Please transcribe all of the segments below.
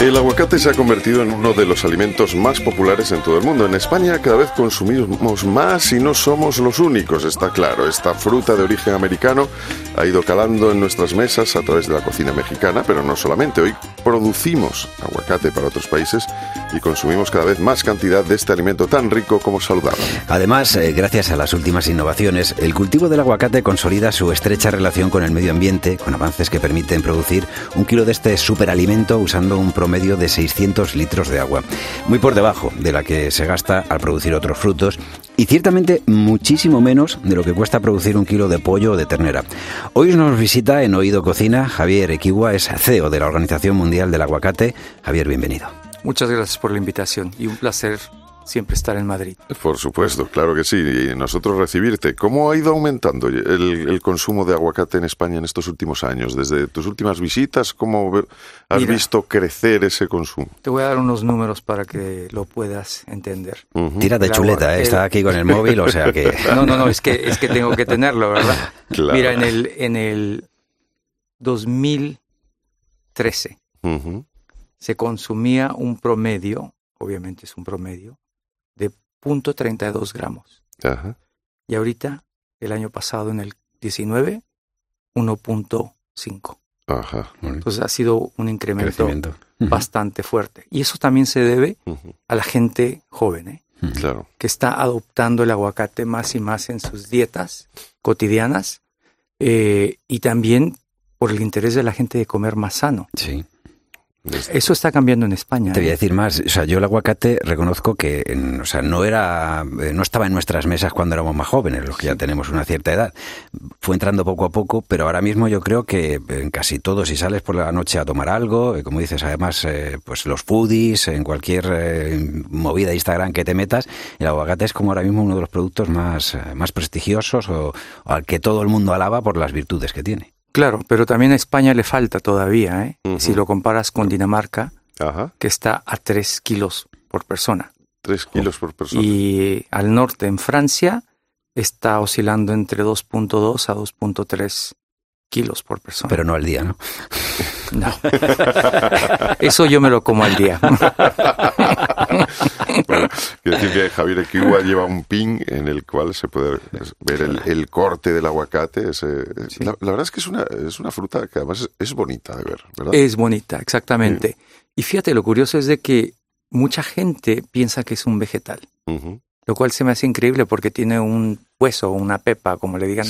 El aguacate se ha convertido en uno de los alimentos más populares en todo el mundo. En España cada vez consumimos más y no somos los únicos, está claro. Esta fruta de origen americano ha ido calando en nuestras mesas a través de la cocina mexicana, pero no solamente. Hoy producimos aguacate para otros países y consumimos cada vez más cantidad de este alimento tan rico como saludable. Además, eh, gracias a las últimas innovaciones, el cultivo del aguacate consolida su estrecha relación con el medio ambiente, con avances que permiten producir un kilo de este superalimento usando un promedio de 600 litros de agua, muy por debajo de la que se gasta al producir otros frutos y ciertamente muchísimo menos de lo que cuesta producir un kilo de pollo o de ternera. Hoy nos visita en Oído Cocina Javier Equigua, es CEO de la Organización Mundial del Aguacate. Javier, bienvenido. Muchas gracias por la invitación y un placer siempre estar en Madrid. Por supuesto, claro que sí. Y nosotros recibirte. ¿Cómo ha ido aumentando el, consumo de aguacate en España en estos últimos años? Desde tus últimas visitas, ¿cómo has visto crecer ese consumo? Te voy a dar unos números para que lo puedas entender. Tira de chuleta, ¿eh? está aquí con el móvil, o sea que... No, no, no, es que, es que tengo que tenerlo, ¿verdad? Mira, en el, en el 2013 se consumía un promedio, obviamente es un promedio, de 0.32 gramos. Y ahorita, el año pasado, en el 19, 1.5. Entonces ha sido un incremento bastante fuerte. Y eso también se debe a la gente joven, ¿eh? claro. que está adoptando el aguacate más y más en sus dietas cotidianas eh, y también por el interés de la gente de comer más sano. Sí. Eso está cambiando en España. Te voy a ¿eh? decir más. O sea, yo el aguacate reconozco que, o sea, no era, eh, no estaba en nuestras mesas cuando éramos más jóvenes, los que ya tenemos una cierta edad. Fue entrando poco a poco, pero ahora mismo yo creo que en casi todo, si sales por la noche a tomar algo, eh, como dices, además, pues los foodies, en cualquier movida de Instagram que te metas, el aguacate es como ahora mismo uno de los productos más, más prestigiosos o al que todo el mundo alaba por las virtudes que tiene. Claro, pero también a España le falta todavía, ¿eh? si lo comparas con Dinamarca, que está a 3 kilos por persona. 3 kilos por persona. Y al norte, en Francia, está oscilando entre 2.2 a 2.3 kilos por persona. Pero no al día, ¿no? No. Eso yo me lo como al día. bueno, quiero decir que Javier Equiwa lleva un pin en el cual se puede ver el, corte del aguacate. la, verdad es que es una, es una fruta que además es, bonita de ver, ¿verdad? Es bonita, exactamente. Y fíjate, lo curioso es de que mucha gente piensa que es un vegetal lo cual se me hace increíble porque tiene un hueso o una pepa, como le digan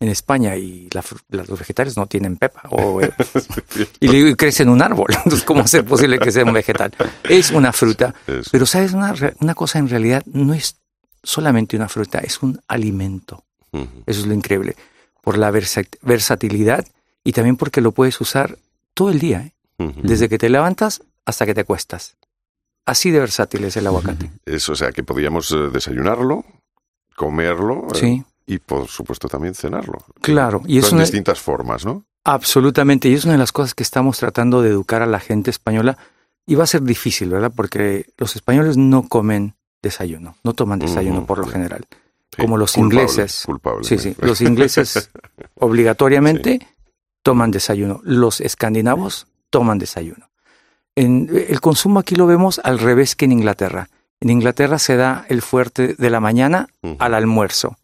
en España, y los vegetales no tienen pepa. O, eh, y crece en un árbol. Entonces, ¿cómo es posible que sea un vegetal? Es una fruta. Pero, ¿sabes? Una, una cosa en realidad no es solamente una fruta, es un alimento. Eso es lo increíble. Por la versatilidad y también porque lo puedes usar todo el día, ¿eh? desde que te levantas hasta que te acuestas. Así de versátil es el aguacate. Eso, o sea, que podríamos eh, desayunarlo, comerlo eh, y, por supuesto, también cenarlo. Claro. Y es en distintas formas, ¿no? Absolutamente. Y es una de las cosas que estamos tratando de educar a la gente española. Y va a ser difícil, ¿verdad? Porque los españoles no comen desayuno, no toman desayuno por lo general. como los ingleses. Sí, sí. Los ingleses obligatoriamente toman desayuno. Los escandinavos toman desayuno. En, el consumo aquí lo vemos al revés que en Inglaterra. En Inglaterra se da el fuerte de la mañana al almuerzo.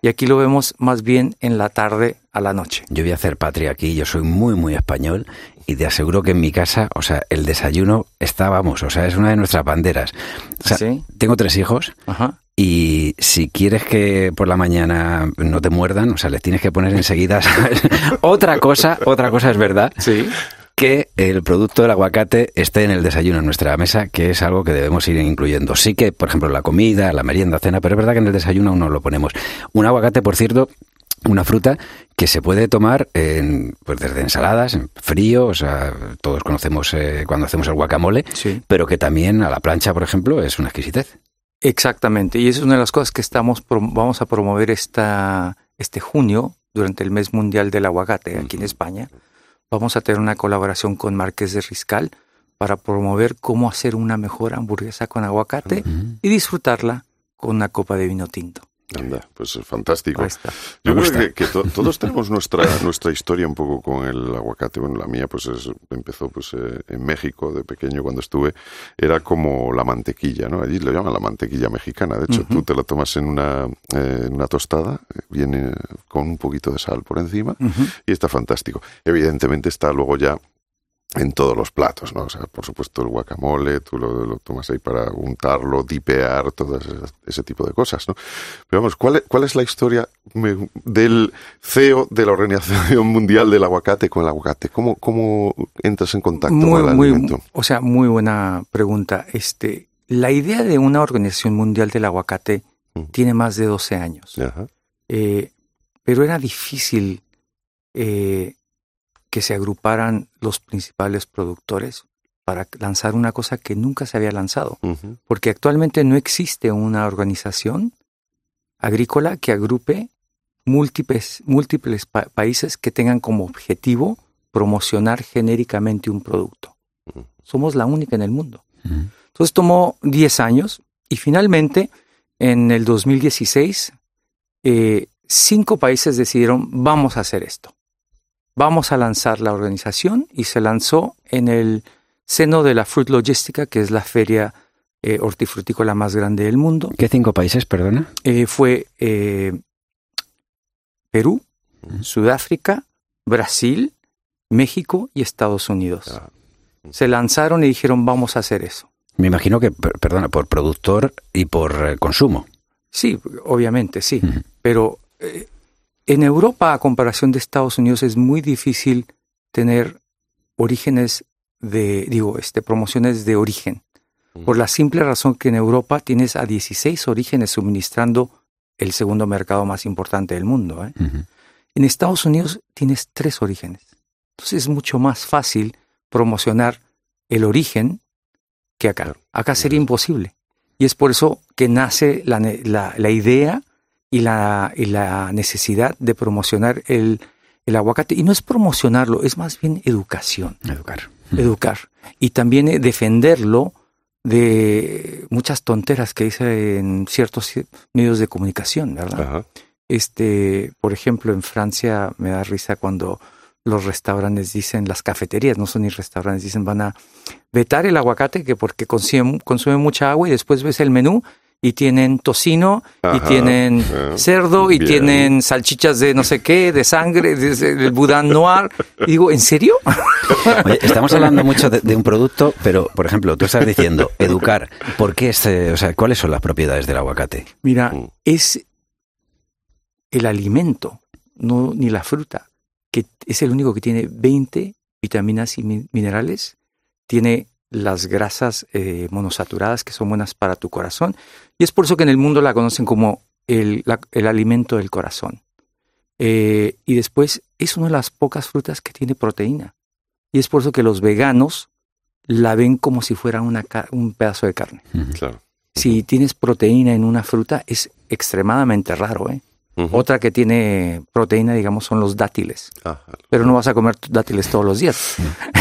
Y aquí lo vemos más bien en la tarde a la noche. Yo voy a hacer patria aquí, yo soy muy, muy español y te aseguro que en mi casa, o sea, el desayuno está, vamos, o sea, es una de nuestras banderas. tengo tres hijos y si quieres que por la mañana no te muerdan, o sea, les tienes que poner enseguida, otra cosa, otra cosa es verdad. Sí que el producto del aguacate esté en el desayuno en nuestra mesa, que es algo que debemos ir incluyendo. Sí que, por ejemplo, la comida, la merienda, cena, pero es verdad que en el desayuno aún no lo ponemos. Un aguacate, por cierto, una fruta que se puede tomar en, pues desde ensaladas, en frío, o sea, todos conocemos eh, cuando hacemos el guacamole, pero que también a la plancha, por ejemplo, es una exquisitez. Exactamente, y es una de las cosas que estamos vamos a promover esta, este junio durante el mes mundial del aguacate aquí en España vamos a tener una colaboración con Marqués de Riscal para promover cómo hacer una mejor hamburguesa con aguacate y disfrutarla con una copa de vino tinto. Anda, pues es fantástico. Yo creo que, todos tenemos nuestra nuestra historia un poco con el aguacate. Bueno, la mía pues empezó pues eh, en México de pequeño cuando estuve. Era como la mantequilla, ¿no? Allí lo llaman la mantequilla mexicana. De hecho, tú te la tomas en una, eh, una tostada, viene con un poquito de sal por encima y está fantástico. Evidentemente está luego ya en todos los platos, ¿no? O sea, por supuesto el guacamole, tú lo, tomas ahí para untarlo, dipear, todo ese, tipo de cosas, ¿no? Pero vamos, ¿cuál es, cuál es la historia del CEO de la Organización Mundial del Aguacate con el aguacate? ¿Cómo, cómo entras en contacto con el alimento? o sea, muy buena pregunta. Este, la idea de una Organización Mundial del Aguacate mm. tiene más de 12 años. Eh, pero era difícil eh, que se agruparan los principales productores para lanzar una cosa que nunca se había lanzado. Porque actualmente no existe una organización agrícola que agrupe múltiples, múltiples países que tengan como objetivo promocionar genéricamente un producto. Somos la única en el mundo. Entonces tomó 10 años y finalmente en el 2016 eh, cinco países decidieron vamos a hacer esto vamos a lanzar la organización y se lanzó en el seno de la Fruit Logística, que es la feria eh, hortifrutícola más grande del mundo. ¿Qué cinco países, perdona? Eh, fue eh, Perú, Sudáfrica, Brasil, México y Estados Unidos. Ah. Se lanzaron y dijeron vamos a hacer eso. Me imagino que, perdona, por productor y por consumo. Sí, obviamente, sí. Pero en Europa, a comparación de Estados Unidos, es muy difícil tener orígenes de, digo, este, promociones de origen. Por la simple razón que en Europa tienes a 16 orígenes suministrando el segundo mercado más importante del mundo. ¿eh? En Estados Unidos tienes tres orígenes. Entonces es mucho más fácil promocionar el origen que acá. Acá sería imposible. Y es por eso que nace la, la, la idea y la, y la necesidad de promocionar el, el aguacate. Y no es promocionarlo, es más bien educación. Educar. Educar. Y también eh, defenderlo de muchas tonteras que dice en ciertos medios de comunicación, ¿verdad? Este, por ejemplo, en Francia me da risa cuando los restaurantes dicen, las cafeterías, no son ni restaurantes, dicen van a vetar el aguacate que porque consume, consume mucha agua y después ves el menú y tienen tocino y tienen cerdo y tienen salchichas de no sé qué, de sangre, del boudin noir. Y digo, ¿en serio? estamos hablando mucho de, un producto, pero por ejemplo, tú estás diciendo educar. ¿Por qué este, o sea, cuáles son las propiedades del aguacate? Mira, mm. es el alimento, no ni la fruta, que es el único que tiene 20 vitaminas y minerales, tiene las grasas eh, monosaturadas que son buenas para tu corazón. Y es por eso que en el mundo la conocen como el, alimento del corazón. Eh, y después es una de las pocas frutas que tiene proteína. Y es por eso que los veganos la ven como si fuera una, un pedazo de carne. Si tienes proteína en una fruta es extremadamente raro. ¿eh? Otra que tiene proteína, digamos, son los dátiles. Pero no vas a comer dátiles todos los días.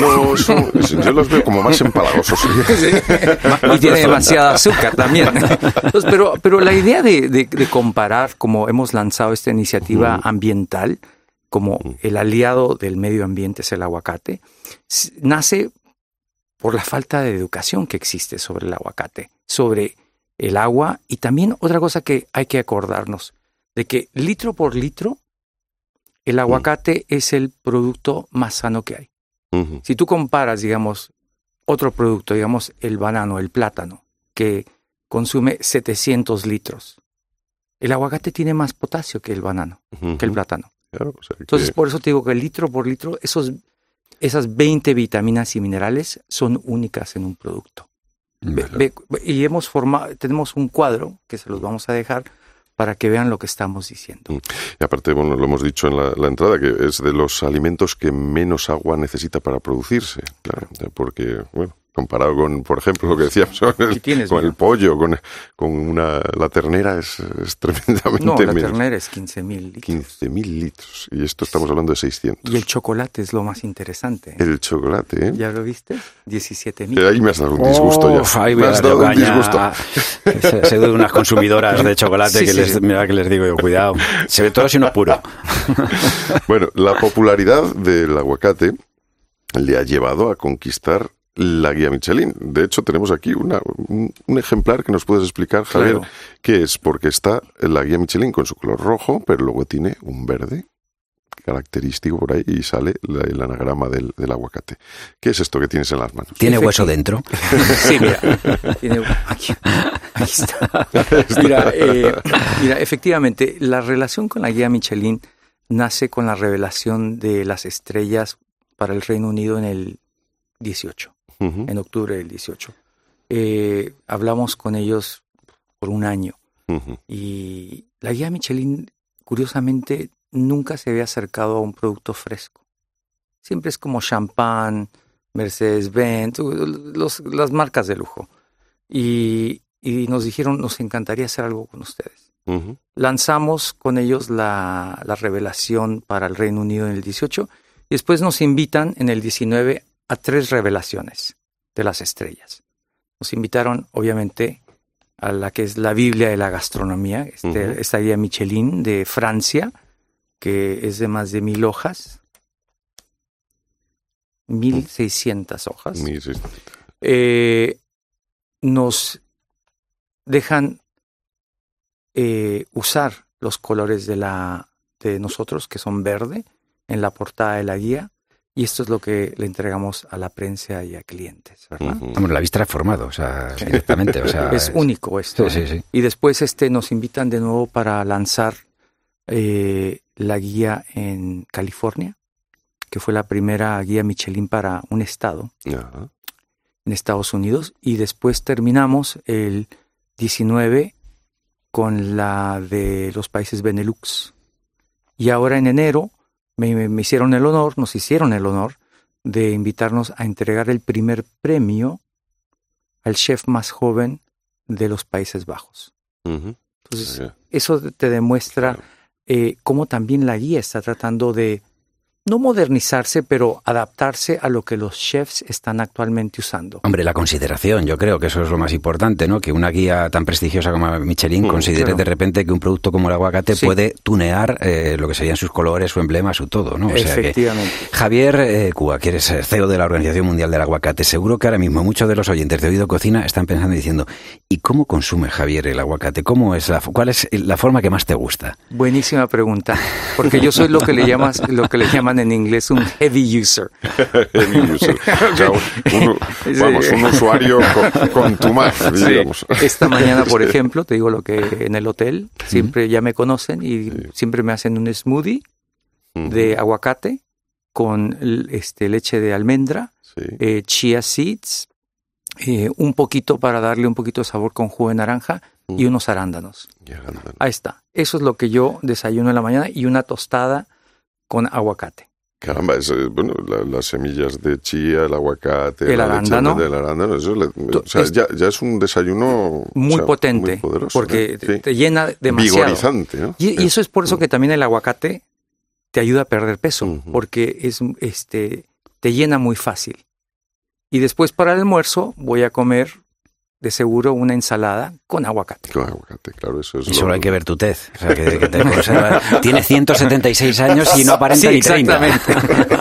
No, yo los veo como más empalagosos. y tiene demasiada azúcar también. pero, pero la idea de, comparar, como hemos lanzado esta iniciativa ambiental, como el aliado del medio ambiente es el aguacate, nace por la falta de educación que existe sobre el aguacate, sobre el agua y también otra cosa que hay que acordarnos de que litro por litro el aguacate es el producto más sano que hay. Si tú comparas, digamos, otro producto, digamos, el banano, el plátano, que consume 700 litros, el aguacate tiene más potasio que el banano, que el plátano. Entonces, por eso te digo que litro por litro, esos, esas 20 vitaminas y minerales son únicas en un producto. y hemos formado, tenemos un cuadro que se los vamos a dejar, para que vean lo que estamos diciendo. Mm. Y aparte, bueno, lo hemos dicho en la, entrada, que es de los alimentos que menos agua necesita para producirse, claro, porque, bueno, comparado con, por ejemplo, lo que decíamos con el, con el pollo, con, con una, la ternera es, es tremendamente No, la ternera es 15.000 litros. 15.000 litros. Y esto estamos hablando de 600. Y el chocolate es lo más interesante. El chocolate, ¿eh? ¿Ya lo viste? 17.000. ahí me has dado un disgusto ya. Ahí me has dado un disgusto. Se, se unas consumidoras de chocolate que, les, mira que les digo yo, cuidado. Se ve todo si no es puro. bueno, la popularidad del aguacate le ha llevado a conquistar la guía Michelin. De hecho, tenemos aquí una, un, ejemplar que nos puedes explicar, Javier, qué es, porque está la guía Michelin con su color rojo, pero luego tiene un verde característico por ahí y sale el anagrama del, aguacate. ¿Qué es esto que tienes en las manos? ¿Tiene hueso dentro? sí, mira. aquí, está. Mira, eh, mira, efectivamente, la relación con la guía Michelin nace con la revelación de las estrellas para el Reino Unido en el 18 en octubre del 18. Eh, hablamos con ellos por un año y la guía Michelin, curiosamente, nunca se había acercado a un producto fresco. Siempre es como champán, Mercedes-Benz, las marcas de lujo. Y, nos dijeron, nos encantaría hacer algo con ustedes. Lanzamos con ellos la, la, revelación para el Reino Unido en el 18 y después nos invitan en el 19 a tres revelaciones de las estrellas. Nos invitaron, obviamente, a la que es la Biblia de la gastronomía, este, esta guía Michelin de Francia, que es de más de mil hojas, mil seiscientas hojas. Eh, nos dejan eh, usar los colores de la de nosotros, que son verde, en la portada de la guía, y esto es lo que le entregamos a la prensa y a clientes, ¿verdad? la vista transformado, o sea, directamente. O sea, es, único esto. Sí, sí, sí. Y después este, nos invitan de nuevo para lanzar eh, la guía en California, que fue la primera guía Michelin para un estado en Estados Unidos. Y después terminamos el 19 con la de los países Benelux. Y ahora en enero me, hicieron el honor, nos hicieron el honor de invitarnos a entregar el primer premio al chef más joven de los Países Bajos. Entonces, eso te demuestra eh, cómo también la guía está tratando de no modernizarse, pero adaptarse a lo que los chefs están actualmente usando. Hombre, la consideración, yo creo que eso es lo más importante, ¿no? Que una guía tan prestigiosa como Michelin mm, considere de repente que un producto como el aguacate puede tunear eh, lo que serían sus colores, su emblema, su todo, ¿no? Efectivamente. Javier eh, Cuba, que eres CEO de la Organización Mundial del Aguacate, seguro que ahora mismo muchos de los oyentes de Oído Cocina están pensando y diciendo, ¿y cómo consume Javier el aguacate? ¿Cómo es la, ¿Cuál es la forma que más te gusta? Buenísima pregunta, porque yo soy lo que le llamas, lo que le llaman en inglés un heavy user. heavy user. vamos, un usuario con, tu más, digamos. Esta mañana, por ejemplo, te digo lo que en el hotel, siempre ya me conocen y siempre me hacen un smoothie de aguacate con este, leche de almendra, eh, chia seeds, eh, un poquito para darle un poquito de sabor con jugo de naranja y unos arándanos. Ahí está. Eso es lo que yo desayuno en la mañana y una tostada con aguacate. Caramba, eh, bueno, las semillas de chía, el aguacate, el arándano. del arándano, eso o sea, ya, ya, es un desayuno muy potente, porque te llena demasiado. Vigorizante, ¿no? Y, eso es por eso que también el aguacate te ayuda a perder peso, porque es este te llena muy fácil. Y después para el almuerzo voy a comer de seguro una ensalada con aguacate. Con aguacate, claro, eso es. Y solo hay que ver tu tez. O sea, que, te Tiene 176 años y no aparenta ni 30. Exactamente.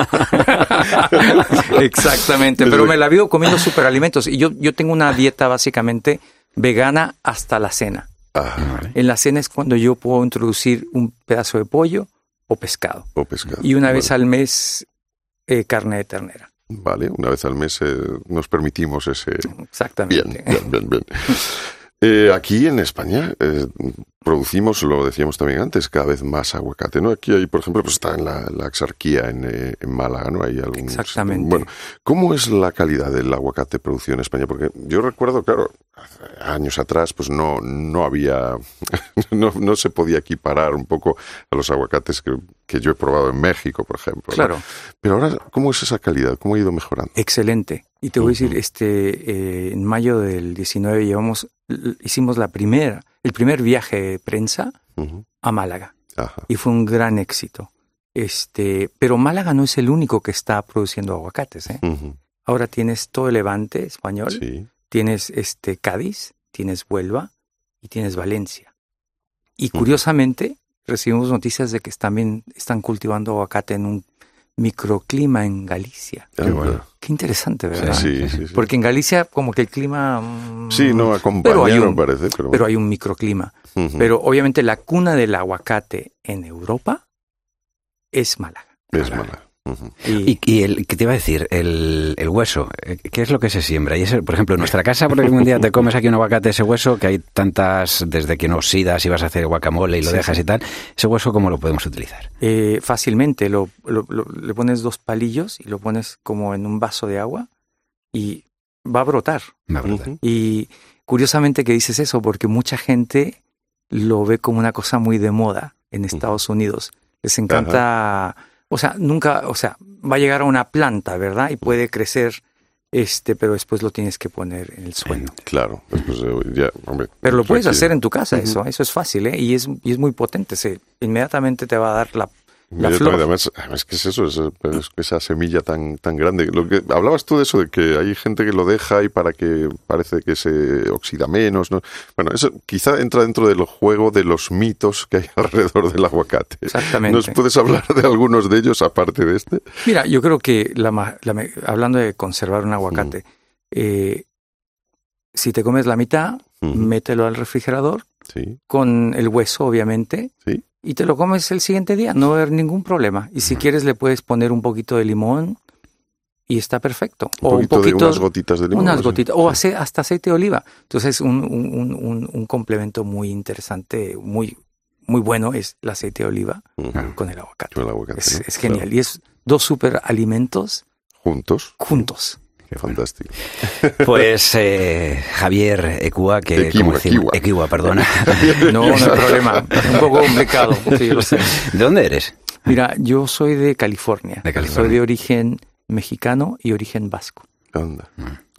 exactamente. Pero me la vivo comiendo superalimentos. Y yo, yo tengo una dieta básicamente vegana hasta la cena. Ah. En la cena es cuando yo puedo introducir un pedazo de pollo o pescado. O pescado. Y una vez al mes eh, carne de ternera. Vale, una vez al mes eh, nos permitimos ese... Exactamente. Bien, bien, bien. bien. Eh, aquí en España eh, producimos, lo decíamos también antes, cada vez más aguacate, ¿no? Aquí hay, por ejemplo, pues está en la, la Axarquía, en, eh, en, Málaga, ¿no? Hay algunos... Exactamente. Bueno, ¿cómo es la calidad del aguacate producido en España? Porque yo recuerdo, claro, años atrás, pues no, no había, no, no se podía equiparar un poco a los aguacates que, que yo he probado en México, por ejemplo. Claro. Pero ahora, ¿cómo es esa calidad? ¿Cómo ha ido mejorando? Excelente. Y te voy a decir, este, eh, en mayo del 19 llevamos, hicimos la primera, el primer viaje de prensa a Málaga. Y fue un gran éxito. Este, pero Málaga no es el único que está produciendo aguacates. ¿eh? Ahora tienes todo el Levante español, tienes este Cádiz, tienes Huelva y tienes Valencia. Y curiosamente recibimos noticias de que también están cultivando aguacate en un microclima en Galicia. Ah, Qué, interesante, ¿verdad? Sí, sí, Porque en Galicia como que el clima... Mm, sí, no acompaña, pero me parece. Pero, hay un microclima. Pero obviamente la cuna del aguacate en Europa es Málaga. Es Málaga y, el, ¿qué te iba a decir? El, hueso, eh, ¿qué es lo que se siembra? Y por ejemplo, en nuestra casa, porque un día te comes aquí un aguacate, ese hueso, que hay tantas, desde que no oxidas y vas a hacer guacamole y lo dejas y tal, ¿ese hueso cómo lo podemos utilizar? Eh, fácilmente, lo, le pones dos palillos y lo pones como en un vaso de agua y va a brotar. Va a brotar. Y curiosamente que dices eso, porque mucha gente lo ve como una cosa muy de moda en Estados Unidos. Les encanta... O sea, nunca, o sea, va a llegar a una planta, ¿verdad? Y puede crecer, este, pero después lo tienes que poner en el suelo. Claro, pues, ya, hombre, Pero lo puedes hacer en tu casa, eso, eso es fácil, ¿eh? Y es, y es muy potente, se, inmediatamente te va a dar la Además, es que es eso, es, esa semilla tan, tan grande. Lo que hablabas tú de eso, de que hay gente que lo deja y para que parece que se oxida menos. ¿no? Bueno, eso quizá entra dentro del juego de los mitos que hay alrededor del aguacate. Exactamente. ¿Nos puedes hablar de algunos de ellos aparte de este? Mira, yo creo que la, hablando de conservar un aguacate, eh, si te comes la mitad, mételo al refrigerador sí. con el hueso, obviamente. Sí y te lo comes el siguiente día, no va a haber ningún problema. Y si quieres le puedes poner un poquito de limón y está perfecto. o un poquito de unas gotitas de limón. Unas gotitas, o hasta aceite de oliva. Entonces un, un, un, complemento muy interesante, muy, muy bueno es el aceite de oliva con el aguacate. es, genial. Y es dos super alimentos juntos. Juntos. Fantástico. Pues eh, Javier Ecuá, que Equiwa, Equiwa. perdona. no, no hay problema. Un poco complicado. Sí, lo sé. ¿De dónde eres? Mira, yo soy de California. De California. Soy de origen mexicano y origen vasco. Anda.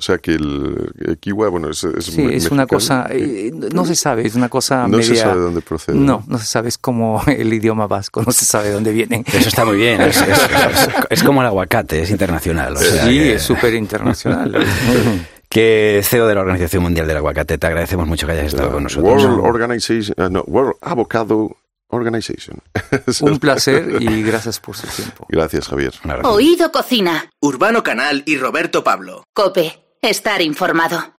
O sea que el, kiwa, bueno, es, es Sí, es una cosa, eh, no se sabe, es una cosa No se sabe de dónde procede. No, no se sabe, es como el idioma vasco, no se sabe de dónde viene. Eso está muy bien, es, como el aguacate, es internacional. sí, es súper internacional. que CEO de la Organización Mundial del Aguacate, te agradecemos mucho que hayas estado con nosotros. World Organization, uh, no, World Avocado Organization. Un placer y gracias por su tiempo. Gracias, Javier. Oído Cocina. Urbano Canal y Roberto Pablo. Cope. Estar informado.